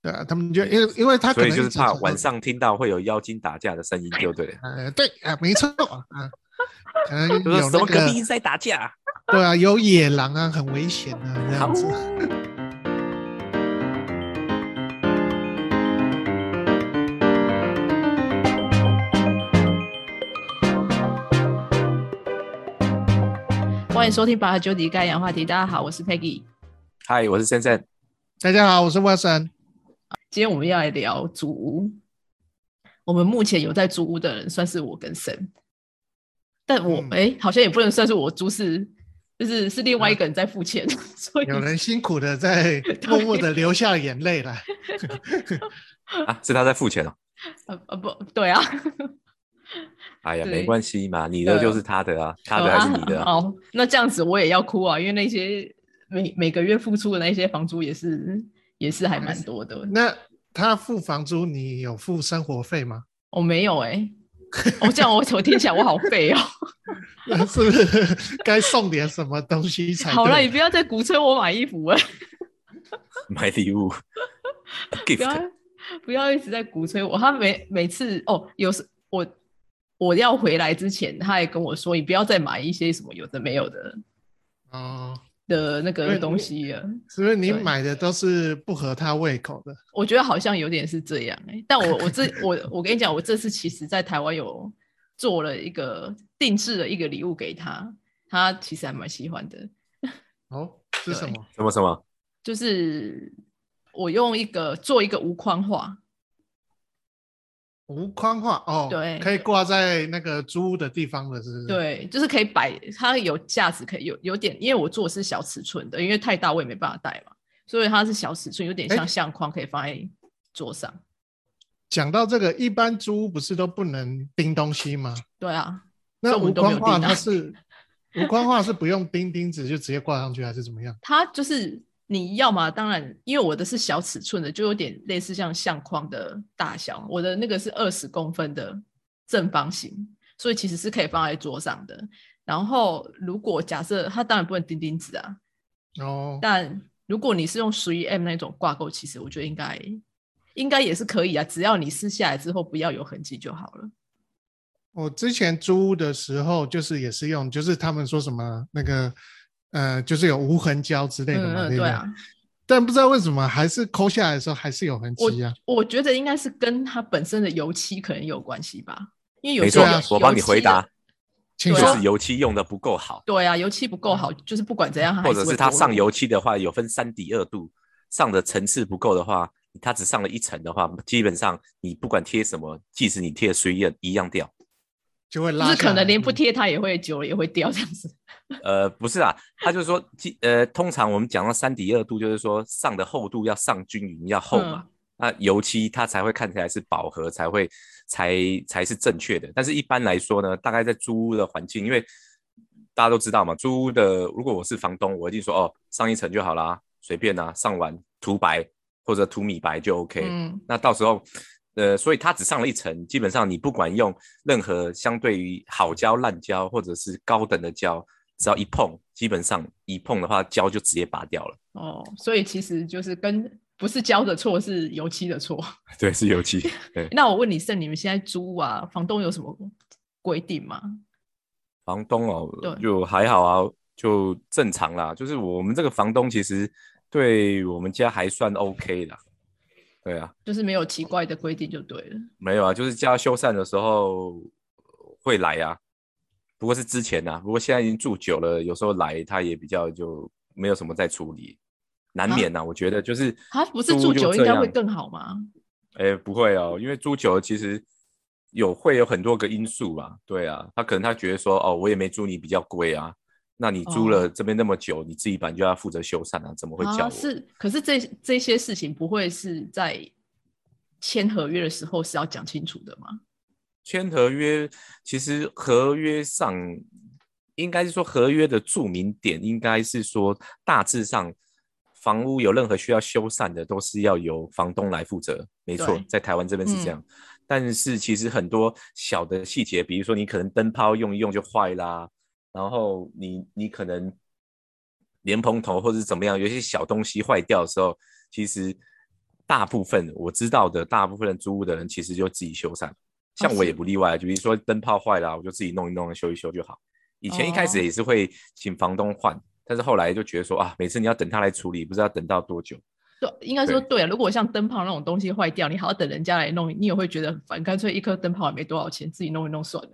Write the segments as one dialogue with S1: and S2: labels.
S1: 对啊，他们就因为因为他可能
S2: 所以就是怕晚上听到会有妖精打架的声音，就对了。
S1: 呃，对啊，没错啊，可能有那个
S2: 什么隔壁在打架，
S1: 对啊，有野狼啊，很危险啊，这样子。
S3: 欢迎收听《八和九底盖氧话题》。大家好，我是 Peggy。
S2: 嗨，我是森森。
S1: 大家好，我是 Wilson。
S3: 今天我们要来聊租屋。我们目前有在租屋的人，算是我跟森，但我
S1: 嗯
S3: 哎、好像也不能算是我租，是就是是另外一个人在付钱，所以
S1: 有人辛苦的在默默的流下眼泪了。
S2: 啊，是他在付钱哦。
S3: 呃呃不对啊，
S2: 哎呀，
S3: 对
S2: 没关系嘛，你的就是他的啊，他的还是你的啊。
S3: 哦，那这样子我也要哭啊，因为那些每每个月付出的那些房租也是也是还蛮多的。
S1: 那他付房租，你有付生活费吗？
S3: 我、没有哎、我、这样我我听起来我好废哦。
S1: 那是不是该送点什么东西才
S3: 好了，你不要再鼓吹我买衣服了，
S2: 买礼物
S3: 不要
S2: ，gift，
S3: 不要一直在鼓吹我。他每每次哦，有时我我要回来之前，他还跟我说，你不要再买一些什么有的没有的
S1: 哦，
S3: 的那个
S1: 对
S3: 东西了。
S1: 是不是你
S3: 对
S1: 买的都是不合他胃口的？
S3: 我觉得好像有点是这样哎、但我我这我我跟你讲，我这次其实在台湾有做了一个定制的一个礼物给他，他其实还蛮喜欢的。
S1: 哦，是什么？
S2: 什么什么？
S3: 就是我用一个做一个无框画，
S1: 无框画哦，
S3: 对
S1: 可以挂在那个租屋的地方的，是不是？，
S3: 对，就是可以摆，它有架子，可以有有点，因为我做的是小尺寸的，因为太大我也没办法带嘛，所以它是小尺寸，有点
S1: 哎
S3: 像相框，可以放在桌上。
S1: 讲到这个，一般租屋不是都不能钉东西吗？
S3: 对啊，
S1: 那无框画它是无框画是不用钉钉子就直接挂上去，还是怎么样？
S3: 它就是你要嘛，当然，因为我的是小尺寸的，就有点类似像相框的大小，我的那个是二十公分的正方形，所以其实是可以放在桌上的。然后，如果假设它当然不能钉钉子啊，
S1: 哦，
S3: 但如果你是用十一 M 那种挂钩，其实我觉得应该应该也是可以啊，只要你撕下来之后不要有痕迹就好了。
S1: 我之前租屋的时候，就是也是用，就是他们说什么那个呃，就是有无痕胶之类的嘛，对不对？
S3: 对啊，
S1: 但不知道为什么还是抠下来的时候还是有痕迹啊。
S3: 我觉得应该是跟它本身的油漆可能有关系吧，因为有
S2: 没错
S3: 时候有，
S2: 我帮你回答，就是油漆用的不够好，
S3: 对啊，油漆不够好，就是不管怎样，
S2: 或者是它上油漆的话有分三底二度，上的层次不够的话，它只上了一层的话，基本上你不管贴什么，即使你贴水也一样掉。
S1: 就会
S3: 就是
S1: 拉下来，
S3: 可能连不
S1: 嗯
S3: 贴它也会久了也会掉这样子。
S2: 呃，不是啊，他就是说，基呃，通常我们讲到三底二度，就是说上的厚度要上均匀，要厚嘛。那油漆它才会看起来是饱和，才会才才是正确的。但是一般来说呢，大概在租屋的环境，因为大家都知道嘛，租屋的如果我是房东，我一定说哦，上一层就好啦，随便啊，上完涂白或者涂米白就 OK。
S3: 嗯，
S2: 那到时候，呃，所以它只上了一层，基本上你不管用任何相对于好胶、烂胶或者是高等的胶，只要一碰，基本上一碰的话，胶就直接拔掉了。
S3: 哦，所以其实就是跟不是胶的错，是油漆的错。
S2: 对，是油漆。对，
S3: 那我问你，盛，你们现在租啊，房东有什么规定吗？
S2: 房东哦
S3: 对，
S2: 就还好啊，就正常啦。就是我们这个房东其实对我们家还算 OK 的。对啊，
S3: 就是没有奇怪的规定就对了。
S2: 没有啊，就是家修缮的时候会来啊，不过是之前啊，不过现在已经住久了，有时候来他也比较就没有什么在处理，难免呐、我觉得就是
S3: 他不是住久应该会更好吗？
S2: 哎，不会哦，因为住久了其实有会有很多个因素吧。对啊，他可能他觉得说，哦，我也没租你比较贵啊，那你租了
S3: 哦
S2: 这边那么久，你自己本来就要负责修缮啊，怎么会叫我？
S3: 啊，是，可是这这些事情不会是在签合约的时候是要讲清楚的吗？
S2: 签合约，其实合约上应该是说合约的注明点应该是说大致上。房屋有任何需要修缮的，都是要由房东来负责。没错，在台湾这边是这
S3: 嗯
S2: 样。但是其实很多小的细节，比如说你可能灯泡用一用就坏啦，然后你你可能莲蓬头或者是怎么样，有些小东西坏掉的时候，其实大部分我知道的大部分的租屋的人其实就自己修缮，像我也不例外。就比如说灯泡坏了，我就自己弄一弄，修一修就好。以前一开始也是会请房东换，但是后来就觉得说啊，每次你要等他来处理，不知道等到多久。
S3: 对，应该说对啊。如果像灯泡那种东西坏掉，你还要等人家来弄，你也会觉得很烦。干脆一颗灯泡也没多少钱，自己弄一弄算了。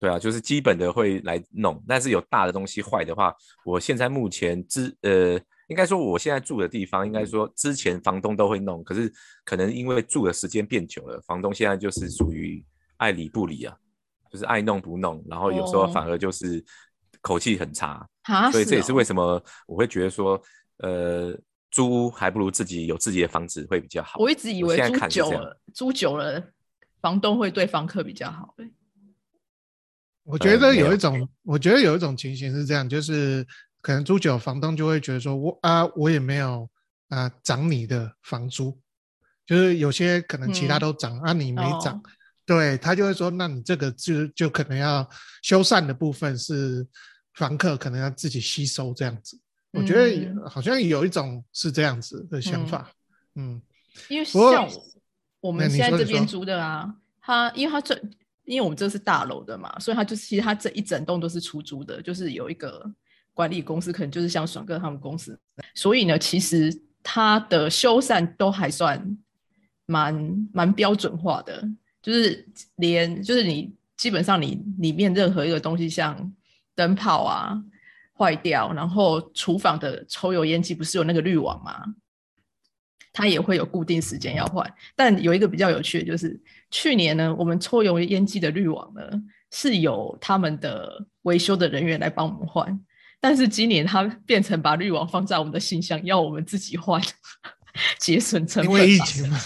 S2: 对啊，就是基本的会来弄，但是有大的东西坏的话，我现在目前之呃，应该说我现在住的地方，应该说之前房东都会弄，可是可能因为住的时间变久了，房东现在就是属于爱理不理啊，就是爱弄不弄，然后有时候反而就是口气很差，所以这也是为什么我会觉得说，呃，租还不如自己有自己的房子会比较好。
S3: 我一直以为租久了，租久了，房东会对房客比较好。
S1: 我觉得有一种，我觉得有一种情形是这样，就是可能租久，房东就会觉得说，我啊，我也没有啊涨你的房租，就是有些可能其他都涨啊，你没涨，对他就会说，那你这个就就可能要修缮的部分是房客可能要自己吸收这样子。我觉得好像有一种是这样子的想法，嗯，
S3: 因为像我们现在这边租的啊，他因为他这。因为我们这是大楼的嘛，所以它就是其实它这一整栋都是出租的，就是有一个管理公司，可能就是像爽哥他们公司，所以呢，其实它的修缮都还算蛮蛮标准化的，就是连就是你基本上你里面任何一个东西，像灯泡啊坏掉，然后厨房的抽油烟机不是有那个滤网吗？它也会有固定时间要换，但有一个比较有趣的就是。去年呢，我们抽油烟机的滤网呢是由他们的维修的人员来帮我们换，但是今年他变成把滤网放在我们的信箱，要我们自己换，节省成本。
S1: 因为疫情吗？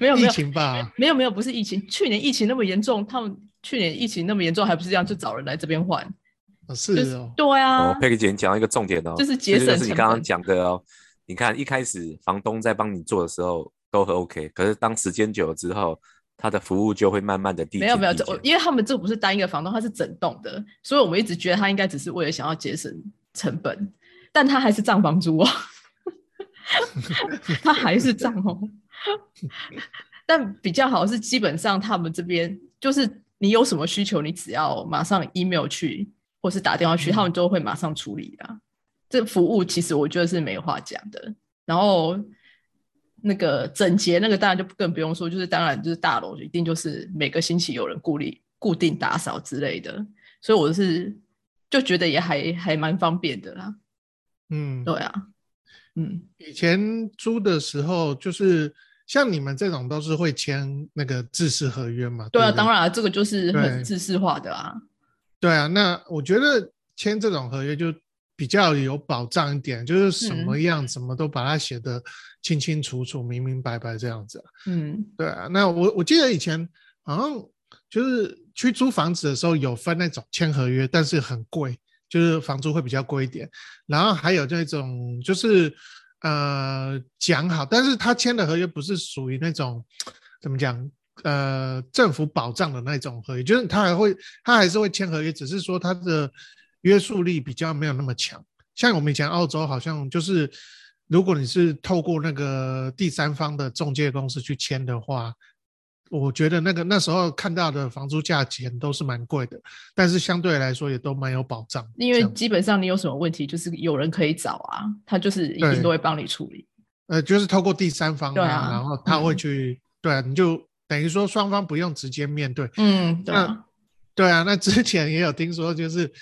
S3: 没有 没有
S1: 疫情吧？
S3: 没有没有，不是疫情。去年疫情那么严重，他们去年疫情那么严重，还不是这样就找人来这边换？
S1: 是哦，
S3: 对啊。
S2: 佩克姐讲一个重点哦，
S3: 就是节省
S2: 就是你刚刚讲的哦。你看一开始房东在帮你做的时候都很 OK，可是当时间久了之后。他的服务就会慢慢的递
S3: 没有没有，这因为他们这不是单一个房东，他是整栋的，所以我们一直觉得他应该只是为了想要节省成本，但他还是涨房租哦，他还是涨哦。但比较好是基本上他们这边就是你有什么需求，你只要马上 email 去或是打电话去，他们都会马上处理啊。这服务其实我觉得是没话讲的，然后。那个整洁，那个当然就更不用说，就是当然就是大楼一定就是每个星期有人固定固定打扫之类的，所以我是就觉得也还还蛮方便的啦。嗯，对啊，嗯，
S1: 以前租的时候就是像你们这种都是会签那个制式合约嘛？对
S3: 啊，当然这个就是很制式化的啊。
S1: 对啊，那我觉得签这种合约就。比较有保障一点，就是什么样，什么都把它写的清清楚楚、明明白白这样子。嗯，对啊。那我我记得以前好像就是去租房子的时候有分那种签合约，但是很贵，就是房租会比较贵一点。然后还有那种就是呃讲好，但是他签的合约不是属于那种怎么讲呃政府保障的那种合约，就是他还会他还是会签合约，只是说他的。约束力比较没有那么强，像我们以前澳洲好像就是，如果你是透过那个第三方的中介公司去签的话，我觉得那个那时候看到的房租价钱都是蛮贵的，但是相对来说也都蛮有保障。
S3: 因为基本上你有什么问题，就是有人可以找啊，他就是一定都会帮你处理。
S1: 呃，就是透过第三方啊，然后他会去，对啊，你就等于说双方不用直接面对。
S3: 嗯，对。
S1: 对啊，那之前也有听说就是。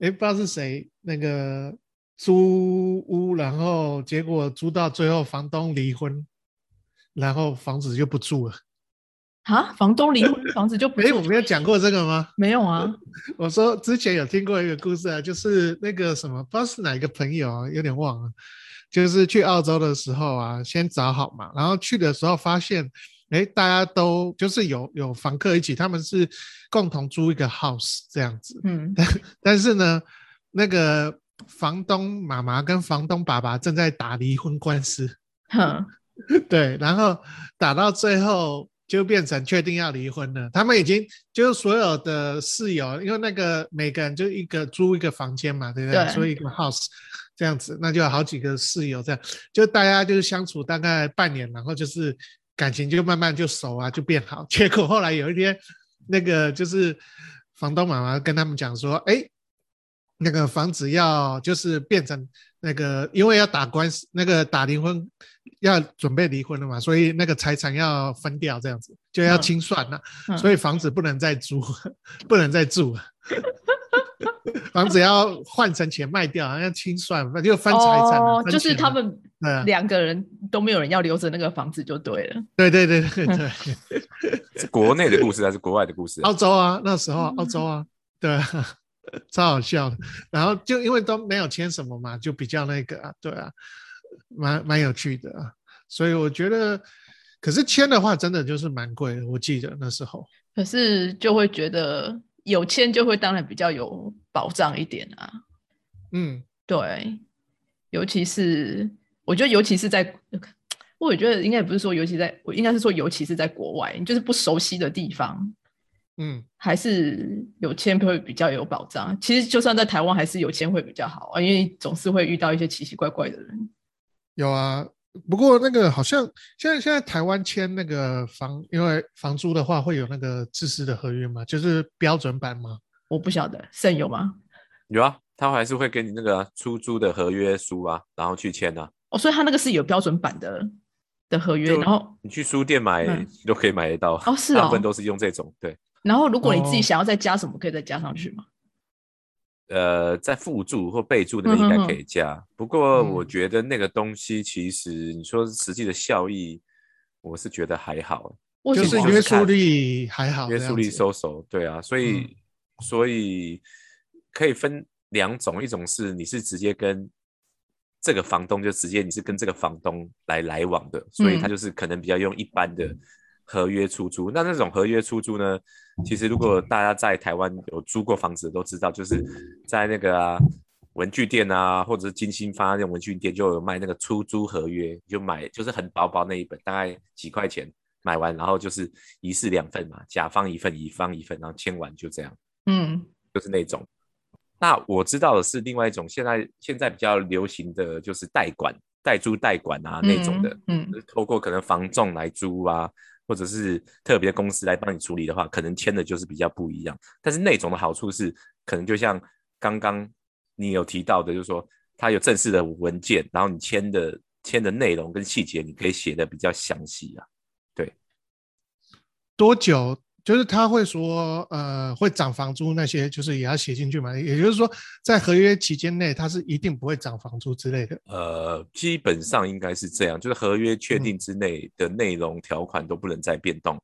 S1: 哎，不知道是谁那个租屋，然后结果租到最后房东离婚，然后房子就不住了。
S3: 啊，房东离婚，房子就不？
S1: 哎，我没有讲过这个吗？
S3: 没有啊。
S1: 我说之前有听过一个故事啊，就是那个什么，不知道是哪一个朋友啊，有点忘了。就是去澳洲的时候啊，先找好嘛，然后去的时候发现。哎，大家都就是有有房客一起，他们是共同租一个 house 这样子。嗯，但 但是呢，那个房东妈妈跟房东爸爸正在打离婚官司。哼，对，然后打到最后，就变成确定要离婚了。他们已经就是所有的室友，因为那个每个人就一个租一个房间嘛，对不对？所以一个 house 这样子，那就有好几个室友这样，就大家就是相处大概半年，然后就是感情就慢慢就熟啊，就变好。结果后来有一天，那个就是房东妈妈跟他们讲说，哎。那个房子要就是变成那个，因为要打官司，那个打离婚要准备离婚了嘛，所以那个财产要分掉，这样子就要清算了，所以房子不能再租，不能再住，房子要换成钱卖掉，要清算，就分财产。哦，
S3: 就是他们两个人都没有人要留着那个房子就对了。
S1: 对对对对对，
S2: 是国内的故事还是国外的故事？
S1: 澳洲啊，那时候澳洲啊，对。超好笑的，然后就因为都没有签什么嘛，就比较那个啊，对啊，蛮蛮有趣的啊，所以我觉得，可是签的话真的就是蛮贵的，我记得那时候。
S3: 可是就会觉得有签就会当然比较有保障一点啊。
S1: 嗯，
S3: 对，尤其是我觉得尤其是在，我也觉得应该不是说尤其在，我应该是说尤其是在国外，就是不熟悉的地方。
S1: 嗯，
S3: 还是有签会比较有保障。其实就算在台湾，还是有签会比较好啊，因为总是会遇到一些奇奇怪怪的人。
S1: 有啊，不过那个好像现在现在台湾签那个房，因为房租的话会有那个自私的合约吗？就是标准版吗？
S3: 我不晓得，现有吗？
S2: 有啊，他还是会给你那个出租的合约书啊，然后去签的。
S3: 哦，所以他那个是有标准版的的合约，然后
S2: 你去书店买都可以买得到。
S3: 哦，是
S2: 大部分都是用这种，对。
S3: 然后，如果你自己想要再加什么，可以再加上去吗？
S2: 呃，在附注或备注那边应该可以加。不过，我觉得那个东西其实你说实际的效益，我是觉得还好，
S1: 就是约束力还好，
S2: 约束力收手。对啊，所以所以可以分两种，一种是你是直接跟这个房东，就直接你是跟这个房东来来往的，所以他就是可能比较用一般的。合约出租，那那种合约出租呢？其实如果大家在台湾有租过房子，都知道，就是在那个文具店啊，或者是金星发那种文具店，就有卖那个出租合约，就买就是很薄薄那一本，大概几块钱买完，然后就是一式两份嘛，甲方一份，乙方一份，然后签完就这样。
S3: 嗯，
S2: 就是那种。那我知道的是另外一种，现在现在比较流行的就是代管、代租代管啊那种的，
S3: 嗯，
S2: 透过可能房仲来租啊。或者是特别公司来帮你处理的话，可能签的就是比较不一样。但是那种的好处是，可能就像刚刚你有提到的，就是说它有正式的文件，然后你签的签的内容跟细节，你可以写的比较详细啊。对，
S1: 多久？就是他会说，呃，会涨房租那些，就是也要写进去嘛。也就是说，在合约期间内，他是一定不会涨房租之类的。
S2: 呃，基本上应该是这样，就是合约确定之内的内容条款都不能再变动。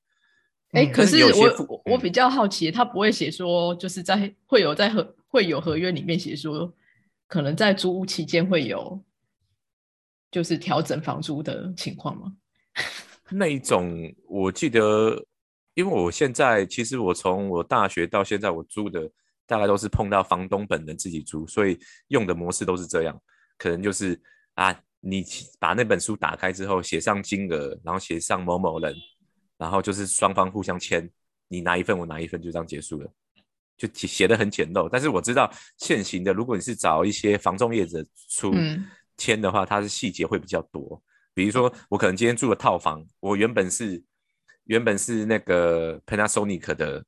S3: 哎，可是我我比较好奇，他不会写说，就是在会有在合会有合约里面写说，可能在租屋期间会有，就是调整房租的情况吗？
S2: 那一种，我记得。因为我现在其实我从我大学到现在，我租的大概都是碰到房东本人自己租，所以用的模式都是这样。可能就是啊，你把那本书打开之后，写上金额，然后写上某某人，然后就是双方互相签，你拿一份，我拿一份，就这样结束了，就写的很简陋。但是我知道现行的，如果你是找一些房仲业者出签的话，它是细节会比较多。比如说我可能今天住的套房，我原本是。原本是那个 Panasonic 的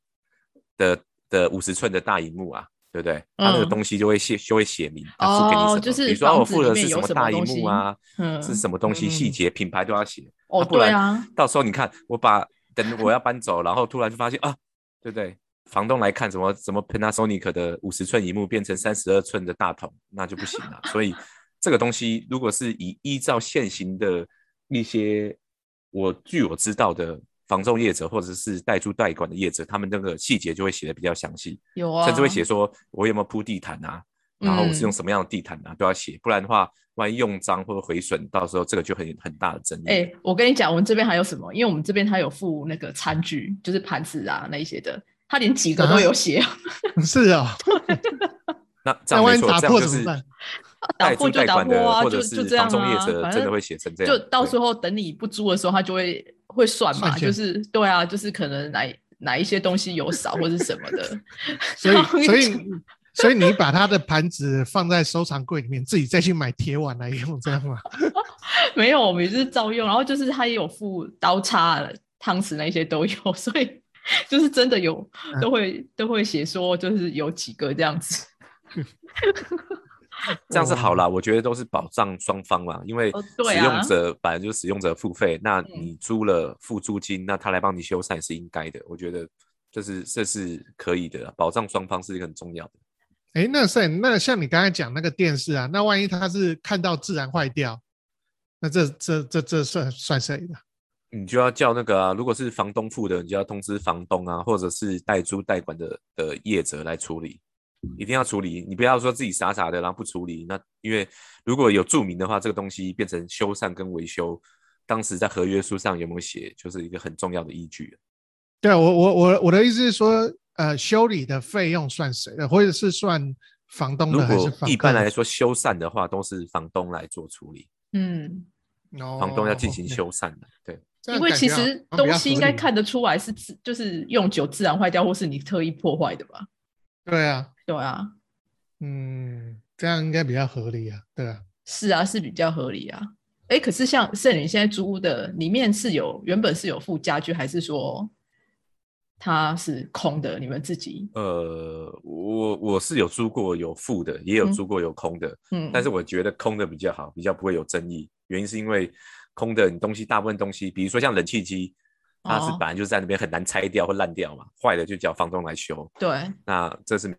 S2: 的的五十寸的大荧幕啊，对不对？它那个东西就会写就会写明，他付给你什么？比如说我付的是什么大荧幕啊，是什么东西细节品牌都要写。
S3: 哦，对啊。
S2: 到时候你看我把等我要搬走，然后突然就发现啊，对不对？房东来看什么什么 Panasonic 的五十寸荧幕变成三十二寸的大桶，那就不行了。所以这个东西如果是以依照现行的一些我据我知道的。房仲业者或者是代租代管的业者，他们那个细节就会写的比较详细，
S3: 有啊，
S2: 甚至会写说我有没有铺地毯啊，然后我是用什么样的地毯啊，都要写，不然的话，万一用脏或者毁损，到时候这个就很很大的争议。
S3: 哎，我跟你讲，我们这边还有什么？因为我们这边他有附那个餐具，就是盘子啊那一些的，他连几个都有写。
S1: 是啊，
S2: 那这样没错，这样就是
S3: 打破就打破啊，就就这样啊，
S2: 房仲业者真的会写成这样，
S3: 就到时候等你不租的时候，他就会。会算嘛，就是对啊，就是可能哪哪一些东西有少或者什么的，
S1: 所以所以所以你把他的盘子放在收藏柜里面，自己再去买铁碗来用，这样吗？
S3: 没有，我们是照用，然后就是他也有附刀叉、汤匙那些都有，所以就是真的有都会都会写说，就是有几个这样子。
S2: 这样是好了，我觉得都是保障双方嘛，因为使用者本来就是使用者付费，那你租了付租金，那他来帮你修缮是应该的，我觉得这是这是可以的，保障双方是一个很重要的。
S1: 哎，那是那像你刚才讲那个电视啊，那万一他是看到自然坏掉，那这这这这算算谁的？
S2: 你就要叫那个啊，如果是房东付的，你就要通知房东啊，或者是代租代管的的业者来处理。一定要处理，你不要说自己傻傻的，然后不处理。那因为如果有注明的话，这个东西变成修缮跟维修，当时在合约书上有没有写，就是一个很重要的依据。
S1: 对我我我我的意思是说，呃，修理的费用算谁的，或者是算房东的还是？
S2: 一般来说，修缮的话都是房东来做处理。嗯，房东要进行修缮的，对。
S3: 因为其实东西应该看得出来是自，就是用久自然坏掉，或是你特意破坏的吧？
S1: 对啊。
S3: 对啊，
S1: 嗯，这样应该比较合理啊，对啊，
S3: 是啊，是比较合理啊。哎，可是像圣女现在租屋的里面是有原本是有附家具，还是说它是空的？你们自己？
S2: 呃，我我是有租过有附的，也有租过有空的，嗯，但是我觉得空的比较好，比较不会有争议。原因是因为空的你东西大部分东西，比如说像冷气机，它是本来就在那边很难拆掉或烂掉嘛，坏了就叫房东来修。
S3: 对，
S2: 那这是。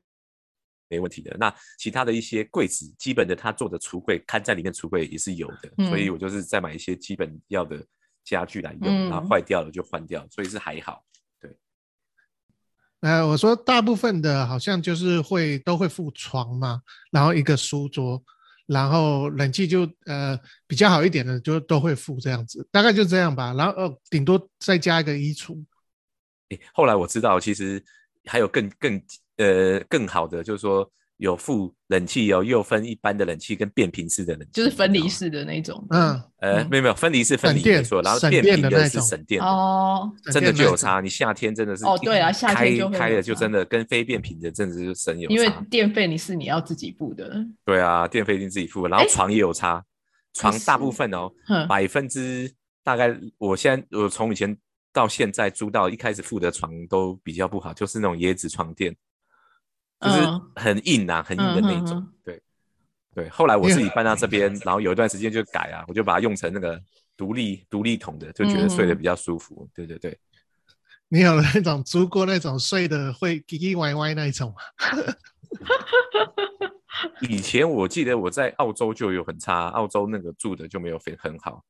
S2: 没问题的。那其他的一些柜子，基本的他做的橱柜，看在里面橱柜也是有的。所以我就是再买一些基本要的家具来用，然后坏掉了就换掉，所以是还好。对。
S1: 呃，我说大部分的好像就是会都会附床嘛，然后一个书桌，然后冷气就呃比较好一点的就都会附这样子，大概就这样吧。然后呃顶多再加一个衣橱。
S2: 诶，后来我知道其实还有更更。呃，更好的就是说有附冷气哦，又分一般的冷气跟变频式的冷气，
S3: 就是分离式的那种。
S1: 嗯，
S2: 呃，没有没有，分离式分离没错，然后变频的是省电
S3: 哦，
S2: 真的就有差。你夏天真的是
S3: 哦，对啊，夏天
S2: 开开了就真的跟非变频的真的是省有
S3: 因为电费你是你要自己付的。
S2: 对啊，电费一定自己付，然后床也有差，床大部分哦，百分之大概，我现在我从以前到现在租到一开始付的床都比较不好，就是那种椰子床垫。就是很硬啊，很硬的那种。对，对。后来我自己搬到这边，然后有一段时间就改啊，我就把它用成那个独立独立桶的，就觉得睡得比较舒服。对对对。
S1: 你有那种租过那种睡的会叽叽歪歪那一种吗？
S2: 以前我记得我在澳洲就有很差，澳洲那个住的就没有很很好。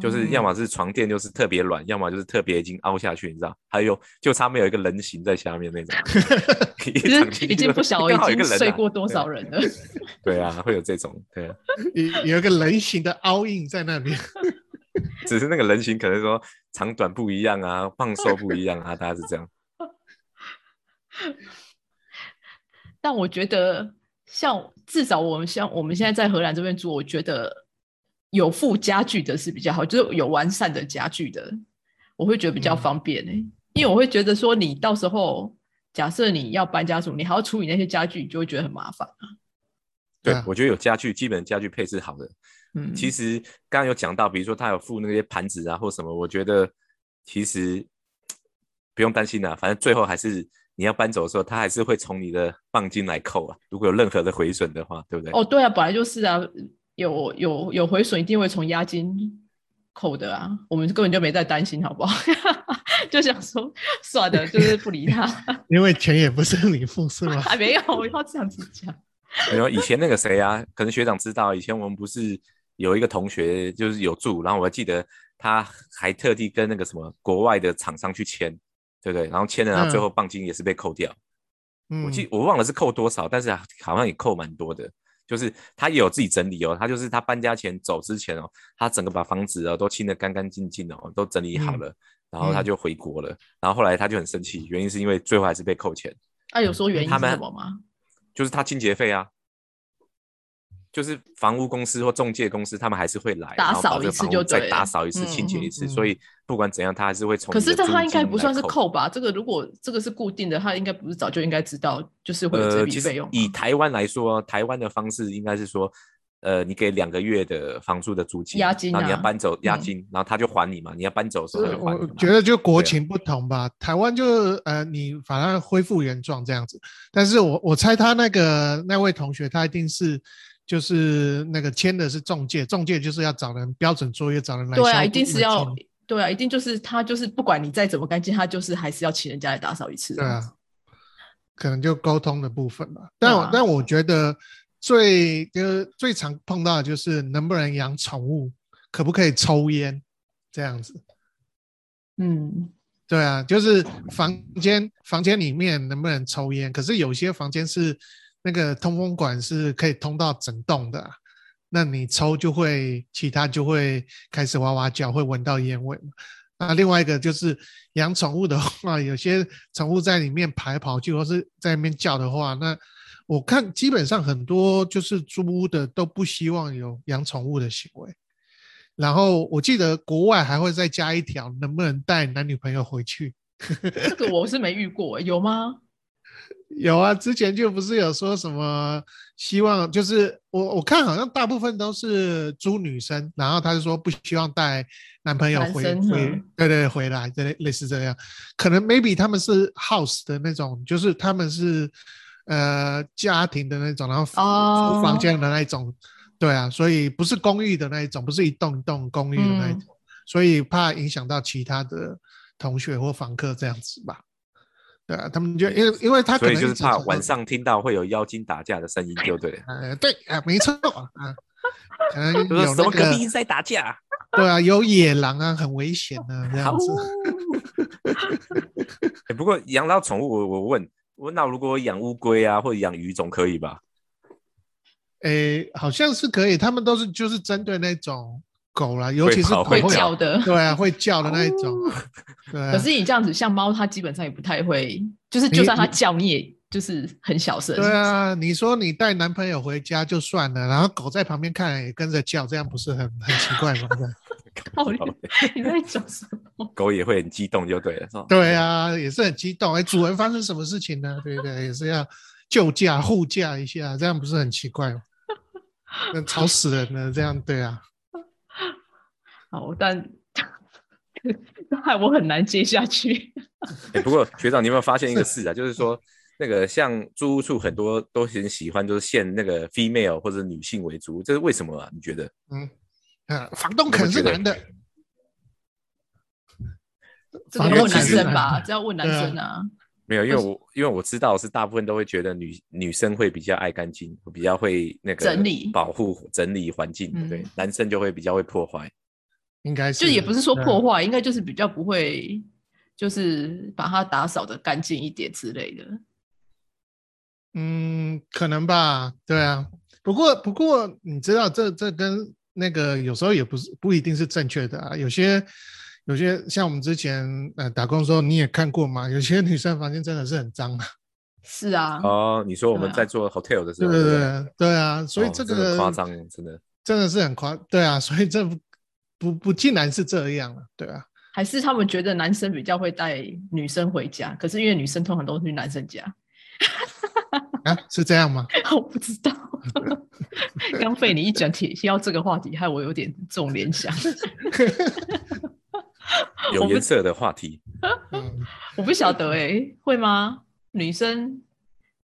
S2: 就是要么是床垫就是特别软，要么就是特别已经凹下去，你知道？还有就差没有一个人形在下面那种。
S3: 其实已经不晓得已经睡过多少人了。
S2: 对啊，会有这种，对啊，
S1: 有有一个人形的凹印在那边。
S2: 只是那个人形可能说长短不一样啊，胖瘦不一样啊，大概是这样。
S3: 但我觉得，像至少我们像我们现在在荷兰这边住，我觉得。有附家具的是比较好，就是有完善的家具的，我会觉得比较方便呢。因为我会觉得说，你到时候假设你要搬家什么，你还要处理那些家具，就会觉得很麻烦啊。
S2: 对，我觉得有家具，基本家具配置好的，嗯，其实刚刚有讲到，比如说他有附那些盘子啊或什么，我觉得其实不用担心的，反正最后还是你要搬走的时候，他还是会从你的棒金来扣啊。如果有任何的毁损的话，对不对？
S3: 哦，对啊，本来就是啊。有有有回损，一定会从押金扣的啊！我们根本就没在担心，好不好？就想说算了，就是不理他。
S1: 因为钱也不是你付，是吗？
S3: 还没有，我要这样子讲。
S2: 没有，以前那个谁啊？可能学长知道，以前我们不是有一个同学就是有住，然后我还记得他还特地跟那个什么国外的厂商去签，对不对？然后签了，然后最后棒金也是被扣掉。我记我忘了是扣多少，但是好像也扣蛮多的。就是他也有自己整理哦，他就是他搬家前走之前哦，他整个把房子哦都清得干干净净哦，都整理好了，然后他就回国了。然后后来他就很生气，原因是因为最后还是被扣钱。
S3: 啊，有说原因是什么吗？
S2: 就是他清洁费啊。就是房屋公司或中介公司，他们还是会来
S3: 打扫一次就
S2: 再打扫一次、清洁一次，所以不管怎样，他还是会从。
S3: 可是他应该不算是扣吧？这个如果这个是固定的，他应该不是早就应该知道，就是会有这笔费用。
S2: 以台湾来说，台湾的方式应该是说。呃，你给两个月的房租的租金，
S3: 押金，
S2: 然后你要搬走押金，然后他就还你嘛。你要搬走的时候他就还。
S1: 我觉得就国情不同吧，台湾就呃，你反而恢复原状这样子。但是我我猜他那个那位同学，他一定是就是那个签的是中介，中介就是要找人标准作业，找人来。
S3: 对啊，一定是要，对啊，一定就是他就是不管你再怎么干净，他就是还是要请人家来打扫一次。
S1: 对啊，可能就沟通的部分吧。但我但我觉得。最就是最常碰到的就是能不能养宠物，可不可以抽烟这样子？
S3: 嗯，
S1: 对啊，就是房间房间里面能不能抽烟？可是有些房间是那个通风管是可以通到整栋的，那你抽就会其他就会开始哇哇叫，会闻到烟味嘛。那另外一个就是养宠物的话，有些宠物在里面跑来跑去或是在里面叫的话，那。我看基本上很多就是租屋的都不希望有养宠物的行为，然后我记得国外还会再加一条，能不能带男女朋友回去？
S3: 这个我是没遇过，有吗？
S1: 有啊，之前就不是有说什么希望，就是我我看好像大部分都是租女生，然后他就说不希望带男朋友回回，对对回来，类类似这样，可能 maybe 他们是 house 的那种，就是他们是。呃，家庭的那种，然后租房间的那一种，对啊，所以不是公寓的那一种，不是一栋一栋公寓的那一种，所以怕影响到其他的同学或房客这样子吧。对啊，他们就因为因为他
S2: 可能就是怕晚上听到会有妖精打架的声音，就对。
S1: 呃，对啊，没错啊，可能 有
S2: 什么隔壁在打架。
S1: 对啊，有野狼啊，很危险啊，这样子。
S2: 不过养老宠物，我我问。我那如果养乌龟啊，或者养鱼总可以吧？
S1: 诶，好像是可以，他们都是就是针对那种狗啦，尤其是
S3: 会叫的，
S1: 对啊，会叫的那一种。对。
S3: 可是你这样子，像猫，它基本上也不太会，就是就算它叫，你也就是很小声。
S1: 对啊，你说你带男朋友回家就算了，然后狗在旁边看也跟着叫，这样不是很很奇怪吗？
S3: 靠！你在讲什么？
S2: 狗也会很激动，就对了，是吧？
S1: 对啊，也是很激动。哎，主人发生什么事情呢？对不对？也是要救驾护驾一下，这样不是很奇怪吗？那吵死人了，这样对啊。
S3: 好，但 害我很难接下去。
S2: 哎，不过 学长，你有没有发现一个事啊？就是说，那个像租屋处很多都很喜欢，就是限那个 female 或者女性为主，这是为什么啊？你觉得？嗯。
S1: 房东可能是男的，
S3: 这个问男生吧，这要问男生啊。
S2: 没有，因为我因为我知道是大部分都会觉得女女生会比较爱干净，比较会那个
S3: 整理、
S2: 保护、整理环境。对，男生就会比较会破坏。
S1: 应该是，
S3: 就也不是说破坏，应该就是比较不会，就是把它打扫的干净一点之类的。
S1: 嗯，可能吧。对啊，不过不过你知道，这这跟那个有时候也不是不一定是正确的啊，有些有些像我们之前呃打工的时候你也看过嘛，有些女生房间真的是很脏啊。
S3: 是啊。
S2: 哦，你说我们在做 hotel 的时候。
S1: 对对对对啊，所以这个
S2: 夸张，真的
S1: 真的是很夸，对啊，所以这不不不竟然是这样了，对啊。
S3: 还是他们觉得男生比较会带女生回家，可是因为女生通常都去男生家。
S1: 啊，是这样吗？
S3: 我不知道。刚被你一讲提提到这个话题，害我有点这种联想。
S2: 有颜色的话题。
S3: 我不晓得哎，会吗？女生？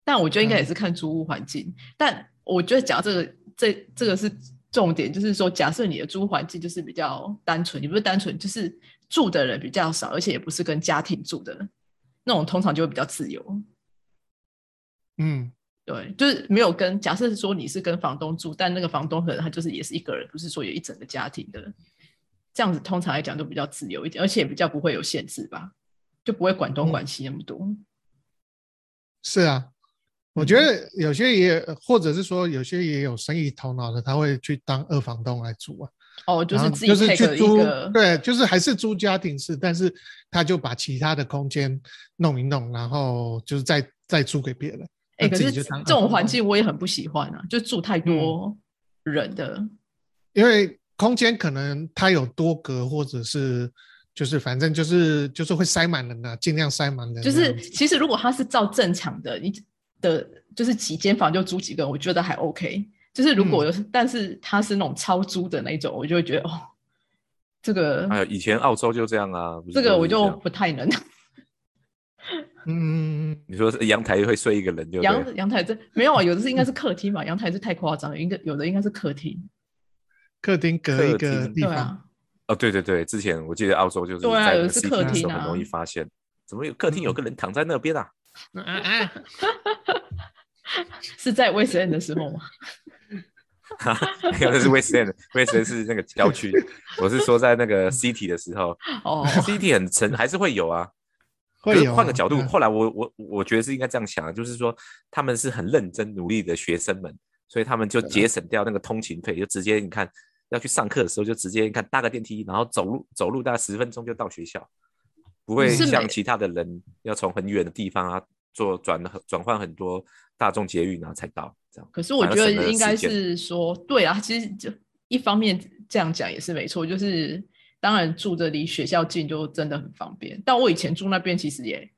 S3: 但我觉得应该也是看租屋环境。但我觉得讲这个，这这个是重点，就是说，假设你的租屋环境就是比较单纯，也不是单纯就是住的人比较少，而且也不是跟家庭住的那种，通常就会比较自由。
S1: 嗯，
S3: 对，就是没有跟假设说你是跟房东住，但那个房东可能他就是也是一个人，不是说有一整个家庭的，这样子通常来讲都比较自由一点，而且比较不会有限制吧，就不会管东管西那么多。
S1: 是啊，我觉得有些也，或者是说有些也有生意头脑的，他会去当二房东来住啊。
S3: 哦，就是自己
S1: 就是去租，对，就是还是租家庭式，但是他就把其他的空间弄一弄，然后就是再再租给别人。
S3: 哎，可是这种环境我也很不喜欢啊，就住太多人的，
S1: 因为空间可能它有多格，或者是就是反正就是就是会塞满人啊，尽量塞满人。
S3: 就是其实如果他是照正常的，你的就是几间房就租几个，我觉得还 OK。就是如果有，但是他是那种超租的那种，我就会觉得哦，这个
S2: 哎，以前澳洲就这样啊，
S3: 这个我就不太能。
S1: 嗯，
S2: 你说阳台会睡一个人就
S3: 阳阳台这没有啊，有的是应该是客厅嘛，阳台是太夸张了，应该有的应该是客厅，
S1: 客厅隔一个地方。
S2: 哦，对对对，之前我记得澳洲就是
S3: 对啊，有的是客厅
S2: 啊，很容易发现，怎么有客厅有个人躺在那边啊？
S3: 是在卫生的时候吗？
S2: 哈，有的是 West End，West End 是那个郊区。我是说在那个 City 的时候，
S3: 哦
S2: ，City 很沉，还是会有啊。
S1: 会有。
S2: 换个角度，后来我我我觉得是应该这样想，就是说他们是很认真努力的学生们，所以他们就节省掉那个通勤费，就直接你看要去上课的时候，就直接你看搭个电梯，然后走路走路大概十分钟就到学校，不会像其他的人要从很远的地方啊做转转换很多大众捷运啊才到这样。
S3: 可是我觉得应该是说，对啊，其实就一方面这样讲也是没错，就是当然住的离学校近就真的很方便。但我以前住那边其实也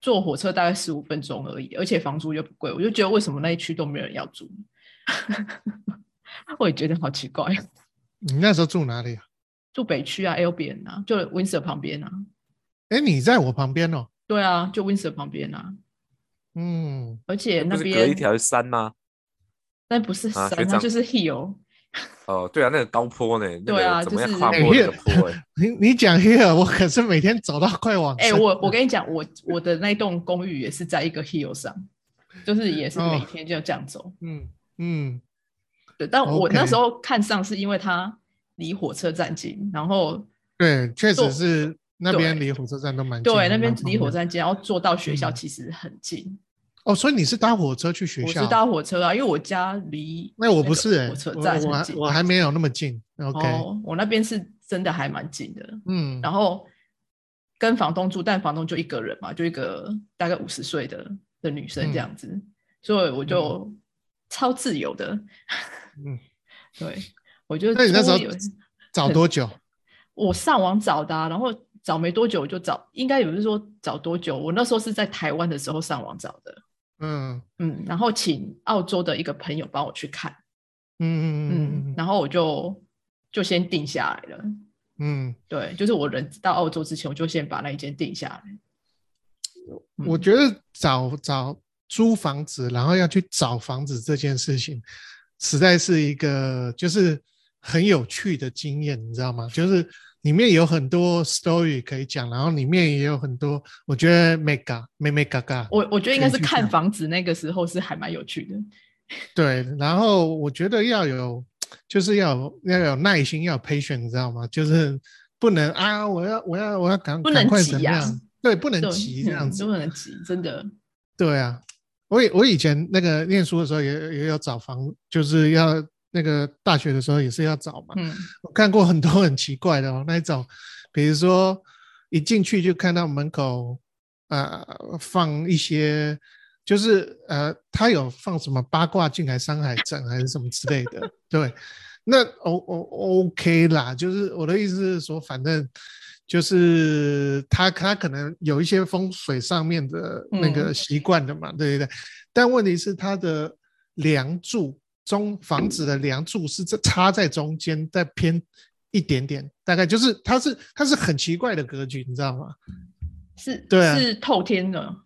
S3: 坐火车大概十五分钟而已，而且房租又不贵，我就觉得为什么那一区都没有人要住？我也觉得好奇怪。
S1: 你那时候住哪里啊？
S3: 住北区啊 l b n 啊，就 Windsor 旁边啊。
S1: 哎，你在我旁边哦。
S3: 对啊，就 Windsor 旁边啊。
S1: 嗯，
S3: 而且那边
S2: 隔一条山吗？
S3: 那不是山，它就是 hill。
S2: 哦，对啊，那个高坡呢？
S3: 对啊，
S2: 就是跨坡的坡。
S1: 你 你讲 hill，我可是每天走到快往。
S3: 哎，我我跟你讲，我我的那栋公寓也是在一个 hill 上，就是也是每天就这样走。
S1: 嗯嗯，
S3: 对，但我那时候看上是因为它离火车站近，然后
S1: 对，确实是那边离火车站都蛮近。
S3: 对，那边离火车站近，然后坐到学校其实很近。
S1: 哦，所以你是搭火车去学校？
S3: 我是搭火车啊，因为我家离
S1: 那我不是
S3: 火车站
S1: 很近，我还没有那么近。OK，
S3: 我那边是真的还蛮近的。
S1: 嗯，
S3: 然后跟房东住，但房东就一个人嘛，就一个大概五十岁的的女生这样子，所以我就超自由的。
S1: 嗯，
S3: 对，我就
S1: 那你那时候找多久？
S3: 我上网找的，然后找没多久我就找，应该也不是说找多久？我那时候是在台湾的时候上网找的。
S1: 嗯
S3: 嗯，然后请澳洲的一个朋友帮我去看，
S1: 嗯嗯
S3: 嗯，然后我就就先定下来了，
S1: 嗯，
S3: 对，就是我人到澳洲之前，我就先把那一间定下来。
S1: 我觉得找找租房子，然后要去找房子这件事情，实在是一个就是很有趣的经验，你知道吗？就是。里面有很多 story 可以讲，然后里面也有很多，我觉得 mega 妹妹嘎嘎。
S3: 我我觉得应该是看房子那个时候是还蛮有趣的。
S1: 对，然后我觉得要有，就是要要有耐心，要有 patient，你知道吗？就是不能啊，我要我要我要赶赶快怎么样？对，不能急这样子，
S3: 不能急，真的。
S1: 对啊，我我以前那个念书的时候也也有找房，就是要。那个大学的时候也是要找嘛，
S3: 嗯，
S1: 我看过很多很奇怪的哦，那一种，比如说一进去就看到门口，呃，放一些，就是呃，他有放什么八卦镜还山海镇还是什么之类的，对，那 O O OK 啦，就是我的意思是说，反正就是他他可能有一些风水上面的那个习惯的嘛，对不对？但问题是他的梁柱。中房子的梁柱是这插在中间，再偏一点点，大概就是它是它是很奇怪的格局，你知道吗？
S3: 是，
S1: 对，
S3: 是透天的。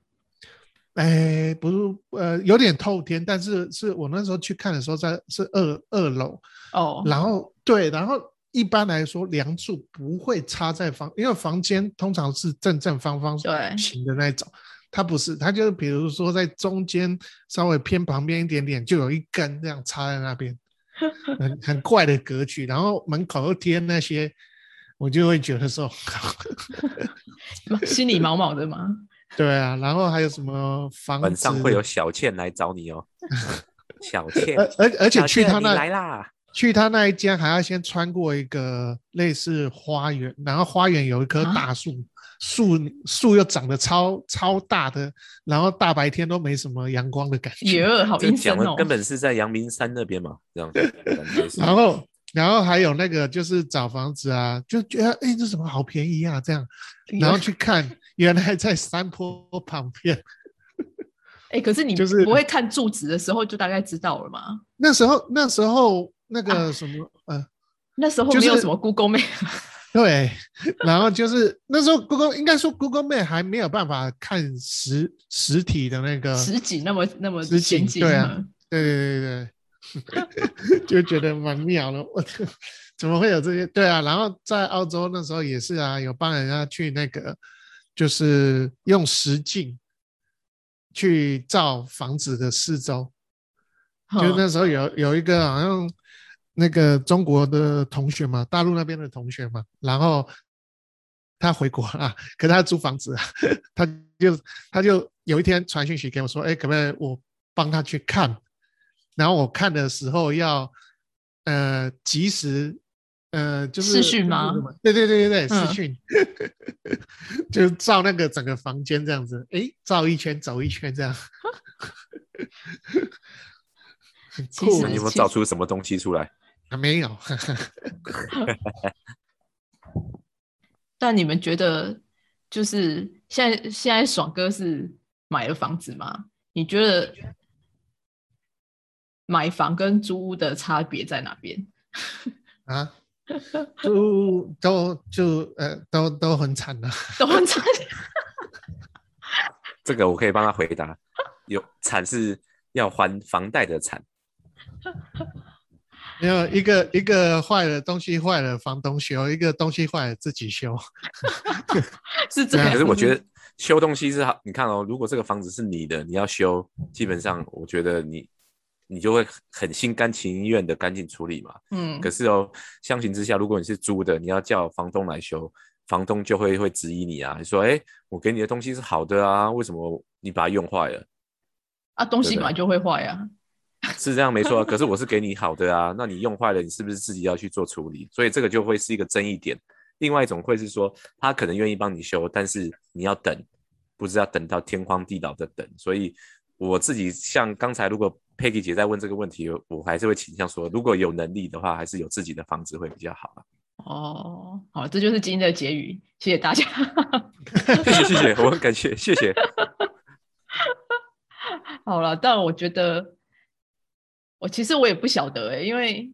S1: 哎，不是，呃，有点透天，但是是我那时候去看的时候在是二二楼
S3: 哦。
S1: 然后对，然后一般来说梁柱不会插在房，因为房间通常是正正方方形的那种。它不是，它就是比如说在中间稍微偏旁边一点点，就有一根这样插在那边，很很怪的格局。然后门口又贴那些，我就会觉得说，
S3: 心里毛毛的嘛？
S1: 对啊，然后还有什么房
S2: 晚上会有小倩来找你哦，小倩，
S1: 而而且去他那
S2: 来啦，
S1: 去他那一间还要先穿过一个类似花园，然后花园有一棵大树，树树又长得超超大的，然后大白天都没什么阳光的感觉。
S3: 耶，好阴森
S2: 哦！根本是在阳明山那边嘛，这样子。
S1: 然后，然后还有那个就是找房子啊，就觉得哎，这怎么好便宜啊，这样，然后去看，原来在山坡旁边。
S3: 哎，可是你就是不会看住址的时候就大概知道了吗？
S1: 那时候，那时候。那个什么，呃，
S3: 那时候没有什么 Google Map，
S1: 对，然后就是那时候 Google 应该说 Google Map 还没有办法看实实体的那个
S3: 实景那么那么先进，
S1: 对啊，对对对对，就觉得蛮妙的，我怎么会有这些？对啊，然后在澳洲那时候也是啊，有帮人家去那个，就是用实镜去照房子的四周，就那时候有有一个好像。那个中国的同学嘛，大陆那边的同学嘛，然后他回国了，可是他租房子，他就他就有一天传讯息给我说，哎，可不可以我帮他去看？然后我看的时候要呃及时呃就是
S3: 视讯吗？
S1: 对对对对对，视讯，就照那个整个房间这样子，哎，照一圈走一圈这样，很酷。
S2: 你有没有照出什么东西出来？
S1: 还没有，
S3: 但你们觉得，就是现在现在爽哥是买了房子吗？你觉得买房跟租屋的差别在哪边？
S1: 啊，租都就呃都都很惨的，
S3: 都很惨。
S2: 这个我可以帮他回答，有惨是要还房贷的惨。
S1: 没有一个一个坏了东西坏了，房东修；一个东西坏了自己修，
S3: 是这样。
S2: 可是我觉得修东西是好，你看哦，如果这个房子是你的，你要修，基本上我觉得你你就会很心甘情愿的赶紧处理嘛。嗯。可是哦，相形之下，如果你是租的，你要叫房东来修，房东就会会质疑你啊，说：“哎，我给你的东西是好的啊，为什么你把它用坏了？”
S3: 啊，东西本来就会坏呀。
S2: 是这样没错，可是我是给你好的啊，那你用坏了，你是不是自己要去做处理？所以这个就会是一个争议点。另外一种会是说，他可能愿意帮你修，但是你要等，不知道等到天荒地老的等。所以我自己像刚才，如果 Peggy 姐在问这个问题，我还是会倾向说，如果有能力的话，还是有自己的房子会比较好。
S3: 哦，好，这就是今天的结语，谢谢大家。
S2: 谢谢谢谢，我很感谢，谢谢。
S3: 好了，但我觉得。我其实我也不晓得哎，因为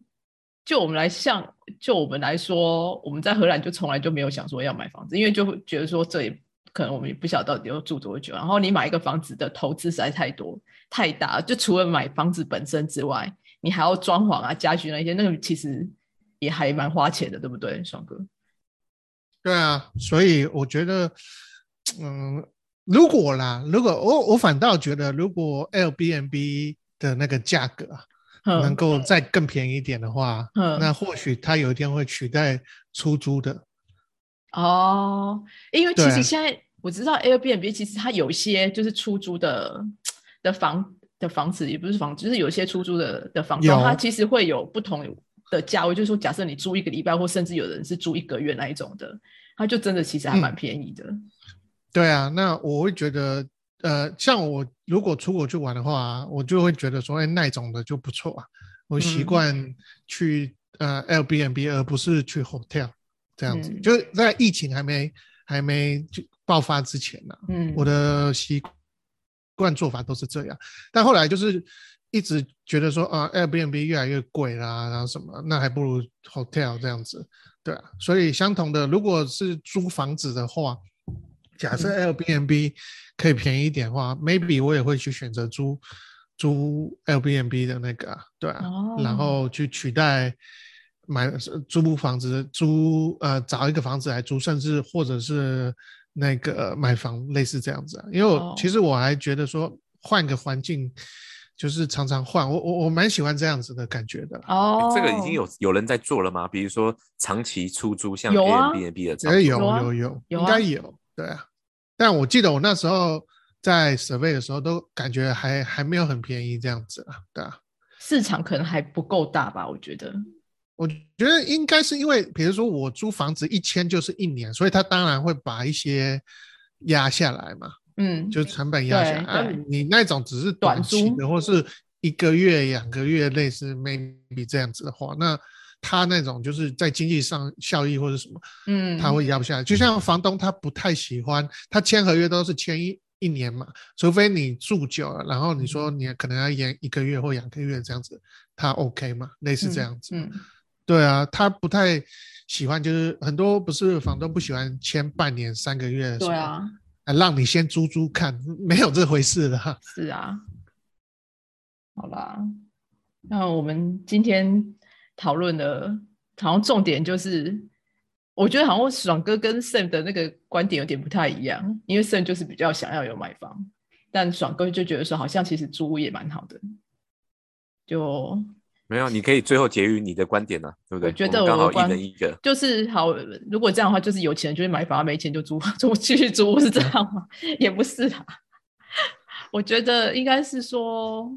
S3: 就我们来像就我们来说，我们在荷兰就从来就没有想说要买房子，因为就觉得说这也可能我们也不晓得到底要住多久。然后你买一个房子的投资实在太多太大，就除了买房子本身之外，你还要装潢啊、家具那些，那个其实也还蛮花钱的，对不对，爽哥？
S1: 对啊，所以我觉得，嗯，如果啦，如果我我反倒觉得，如果 L B N B 的那个价格啊。能够再更便宜一点的话，那或许它有一天会取代出租的。
S3: 哦，因为其实现在我知道 Airbnb 其实它有一些就是出租的的房的房子，也不是房，就是有一些出租的的房，它其实会有不同的价位。就是说，假设你租一个礼拜，或甚至有人是租一个月那一种的，它就真的其实还蛮便宜的。
S1: 对啊，那我会觉得。呃，像我如果出国去玩的话，我就会觉得说，哎，那种的就不错啊。我习惯去呃 Airbnb，而不是去 hotel 这样子。就是在疫情还没还没就爆发之前呢，嗯，我的习惯做法都是这样。但后来就是一直觉得说，啊，Airbnb 越来越贵啦，然后什么，那还不如 hotel 这样子，对啊。所以相同的，如果是租房子的话。假设 L B N B 可以便宜一点的话，maybe 我也会去选择租租 L B N B 的那个，对啊，然后去取代买租房子租呃找一个房子来租，甚至或者是那个买房类似这样子啊。因为其实我还觉得说换个环境就是常常换，我我我蛮喜欢这样子的感觉的。
S3: 哦，
S2: 这个已经有有人在做了吗？比如说长期出租像 M B N B 的，
S1: 哎有有有，应该有。对啊，但我记得我那时候在 survey 的时候，都感觉还还没有很便宜这样子啊，对啊。
S3: 市场可能还不够大吧？我觉得，
S1: 我觉得应该是因为，比如说我租房子一签就是一年，所以他当然会把一些压下来嘛。嗯，就成本压下来。你那种只是短期的，或是一个月、两个月，类似 maybe 这样子的话，那他那种就是在经济上效益或者什么，嗯，他会压不下来。就像房东，他不太喜欢，他签合约都是签一一年嘛，除非你住久了，然后你说你可能要延一个月或两个月这样子，他 OK 嘛？类似这样子。嗯，对啊，他不太喜欢，就是很多不是房东不喜欢签半年、三个月。
S3: 对啊。
S1: 啊，让你先租租看，没有这回事的。
S3: 是啊，好啦，那我们今天讨论的，好像重点就是，我觉得好像爽哥跟 Sam 的那个观点有点不太一样，因为 Sam 就是比较想要有买房，但爽哥就觉得说，好像其实租屋也蛮好的，就。
S2: 没有，你可以最后结语你的观点呢，对不对？
S3: 我觉得我
S2: 刚好一人一个，
S3: 就是好。如果这样的话，就是有钱就会买房，没钱就租 租继续租，是这样吗？也不是啊。我觉得应该是说，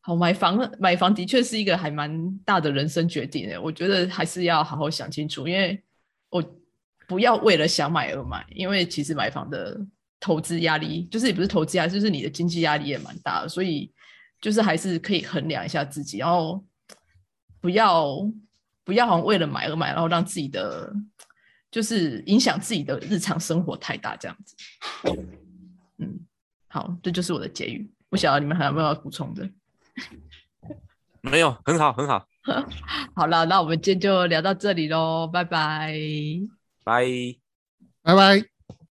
S3: 好买房，买房的确是一个还蛮大的人生决定诶。我觉得还是要好好想清楚，因为我不要为了想买而买，因为其实买房的投资压力，就是也不是投资压力，就是你的经济压力也蛮大的，所以就是还是可以衡量一下自己，然后。不要不要，好像为了买而买，然后让自己的就是影响自己的日常生活太大这样子。嗯，好，这就是我的结语。不晓得你们还有没有要补充的？
S2: 没有，很好，很好。
S3: 好了，那我们今天就聊到这里喽，拜拜，
S2: 拜
S1: 拜拜。